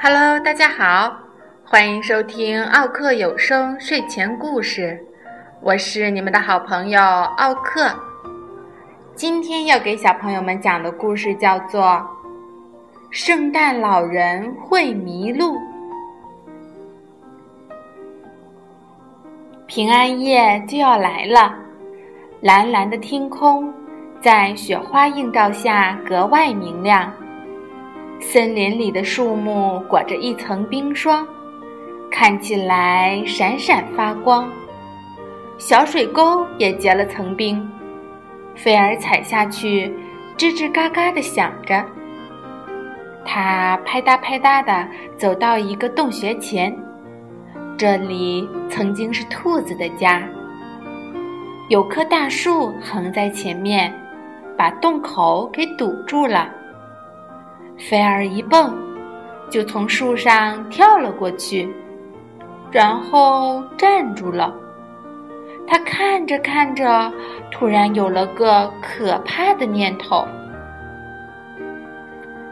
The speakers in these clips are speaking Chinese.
Hello，大家好，欢迎收听奥克有声睡前故事，我是你们的好朋友奥克。今天要给小朋友们讲的故事叫做《圣诞老人会迷路》。平安夜就要来了，蓝蓝的天空在雪花映照下格外明亮。森林里的树木裹着一层冰霜，看起来闪闪发光。小水沟也结了层冰，菲儿踩下去，吱吱嘎嘎地响着。他拍嗒拍嗒地走到一个洞穴前，这里曾经是兔子的家。有棵大树横在前面，把洞口给堵住了。菲儿一蹦，就从树上跳了过去，然后站住了。他看着看着，突然有了个可怕的念头：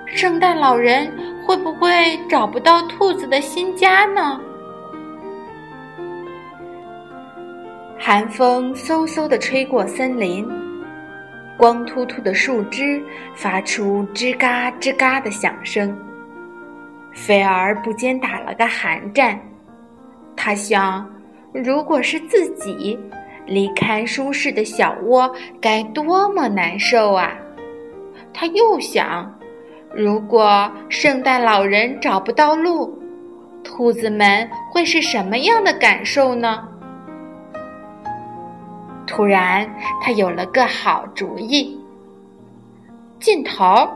圣诞老人会不会找不到兔子的新家呢？寒风嗖嗖地吹过森林。光秃秃的树枝发出吱嘎吱嘎的响声，菲儿不禁打了个寒战。他想，如果是自己离开舒适的小窝，该多么难受啊！他又想，如果圣诞老人找不到路，兔子们会是什么样的感受呢？突然，他有了个好主意。劲头，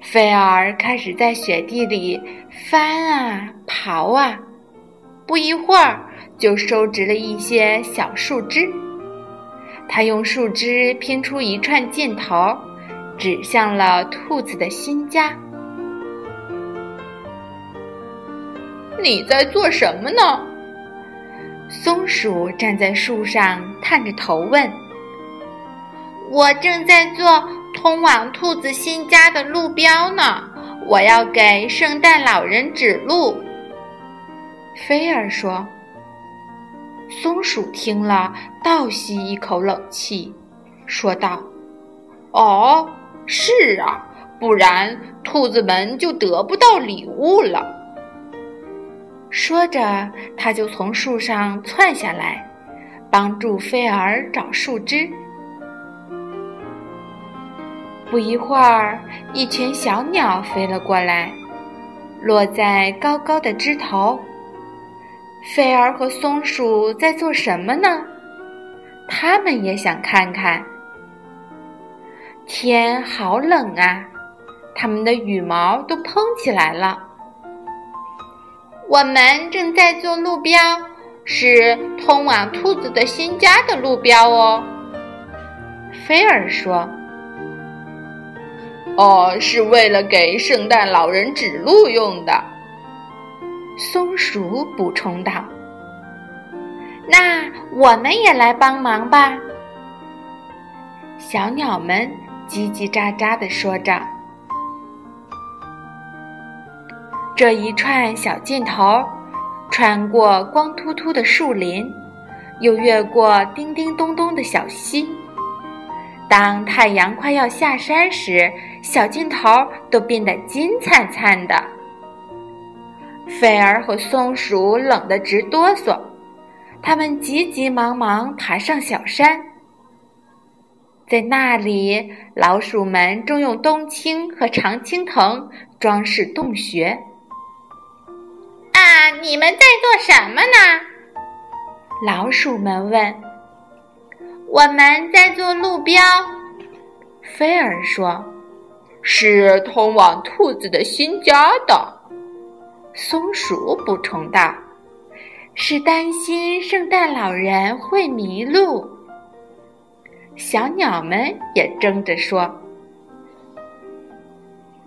菲儿开始在雪地里翻啊刨啊，不一会儿就收直了一些小树枝。他用树枝拼出一串箭头，指向了兔子的新家。你在做什么呢？松鼠站在树上，探着头问：“我正在做通往兔子新家的路标呢，我要给圣诞老人指路。”菲儿说。松鼠听了，倒吸一口冷气，说道：“哦，是啊，不然兔子们就得不到礼物了。”说着，他就从树上窜下来，帮助菲儿找树枝。不一会儿，一群小鸟飞了过来，落在高高的枝头。菲儿和松鼠在做什么呢？他们也想看看。天好冷啊，它们的羽毛都蓬起来了。我们正在做路标，是通往兔子的新家的路标哦。菲尔说：“哦，是为了给圣诞老人指路用的。”松鼠补充道：“那我们也来帮忙吧。”小鸟们叽叽喳喳地说着。这一串小劲头，穿过光秃秃的树林，又越过叮叮咚咚的小溪。当太阳快要下山时，小劲头都变得金灿灿的。菲儿和松鼠冷得直哆嗦，他们急急忙忙爬上小山，在那里，老鼠们正用冬青和常青藤装饰洞穴。你们在做什么呢？老鼠们问。我们在做路标。菲尔说：“是通往兔子的新家的。”松鼠补充道：“是担心圣诞老人会迷路。”小鸟们也争着说：“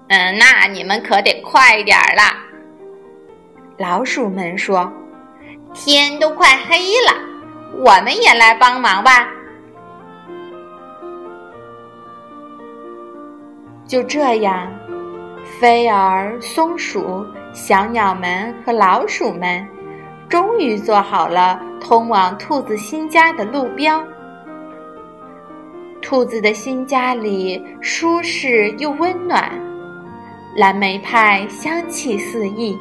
嗯，那你们可得快点儿了。”老鼠们说：“天都快黑了，我们也来帮忙吧。就这样，飞儿、松鼠、小鸟们和老鼠们，终于做好了通往兔子新家的路标。兔子的新家里舒适又温暖，蓝莓派香气四溢，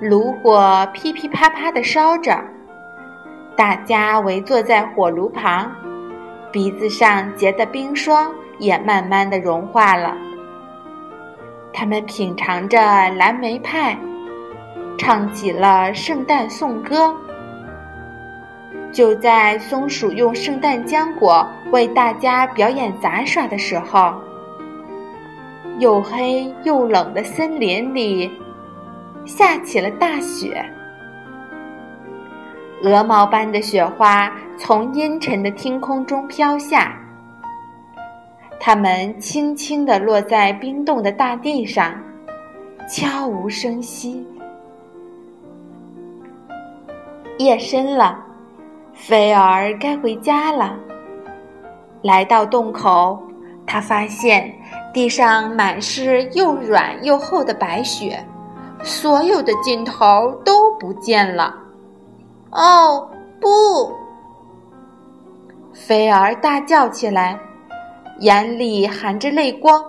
炉火噼噼啪啪地烧着，大家围坐在火炉旁，鼻子上结的冰霜。也慢慢的融化了。他们品尝着蓝莓派，唱起了圣诞颂歌。就在松鼠用圣诞浆果为大家表演杂耍的时候，又黑又冷的森林里下起了大雪，鹅毛般的雪花从阴沉的天空中飘下。它们轻轻地落在冰冻的大地上，悄无声息。夜深了，菲儿该回家了。来到洞口，他发现地上满是又软又厚的白雪，所有的尽头都不见了。哦，不！菲儿大叫起来。眼里含着泪光，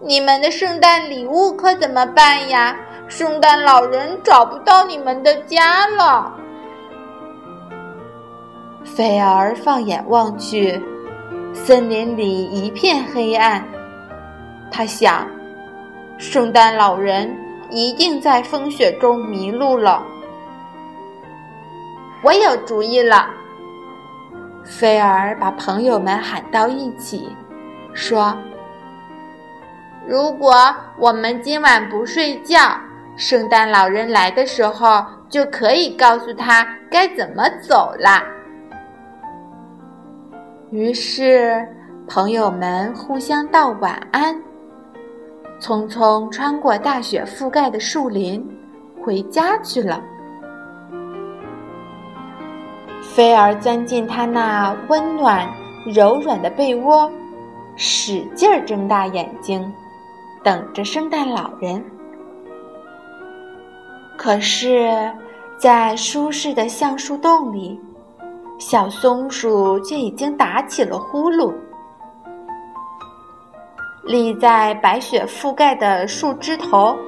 你们的圣诞礼物可怎么办呀？圣诞老人找不到你们的家了。菲儿放眼望去，森林里一片黑暗。他想，圣诞老人一定在风雪中迷路了。我有主意了。菲儿把朋友们喊到一起，说：“如果我们今晚不睡觉，圣诞老人来的时候就可以告诉他该怎么走了。”于是，朋友们互相道晚安，匆匆穿过大雪覆盖的树林，回家去了。菲儿钻进他那温暖柔软的被窝，使劲儿睁大眼睛，等着圣诞老人。可是，在舒适的橡树洞里，小松鼠却已经打起了呼噜。立在白雪覆盖的树枝头，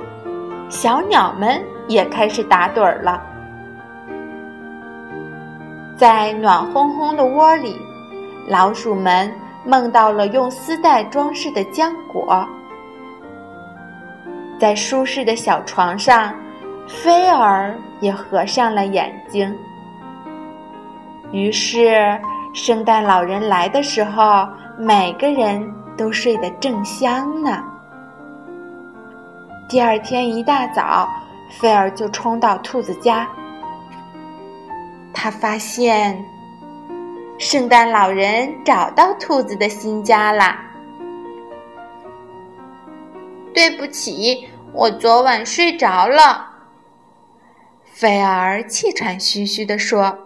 小鸟们也开始打盹儿了。在暖烘烘的窝里，老鼠们梦到了用丝带装饰的浆果。在舒适的小床上，菲儿也合上了眼睛。于是，圣诞老人来的时候，每个人都睡得正香呢。第二天一大早，菲儿就冲到兔子家。他发现，圣诞老人找到兔子的新家啦。对不起，我昨晚睡着了。菲儿气喘吁吁地说：“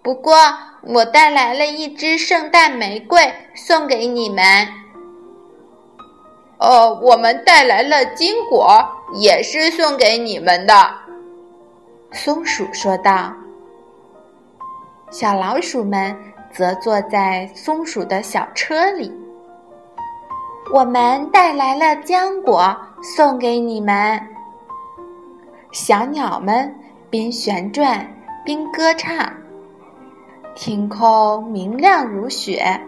不过，我带来了一支圣诞玫瑰送给你们。”哦，我们带来了金果，也是送给你们的。”松鼠说道。小老鼠们则坐在松鼠的小车里。我们带来了浆果送给你们。小鸟们边旋转边歌唱。天空明亮如雪。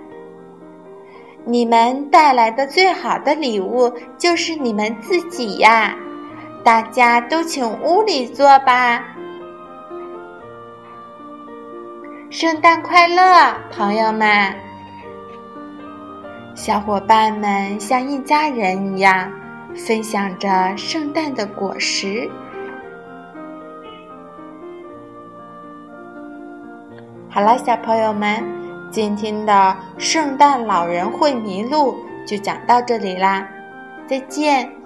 你们带来的最好的礼物就是你们自己呀！大家都请屋里坐吧。圣诞快乐，朋友们！小伙伴们像一家人一样，分享着圣诞的果实。好了，小朋友们，今天的圣诞老人会迷路就讲到这里啦，再见。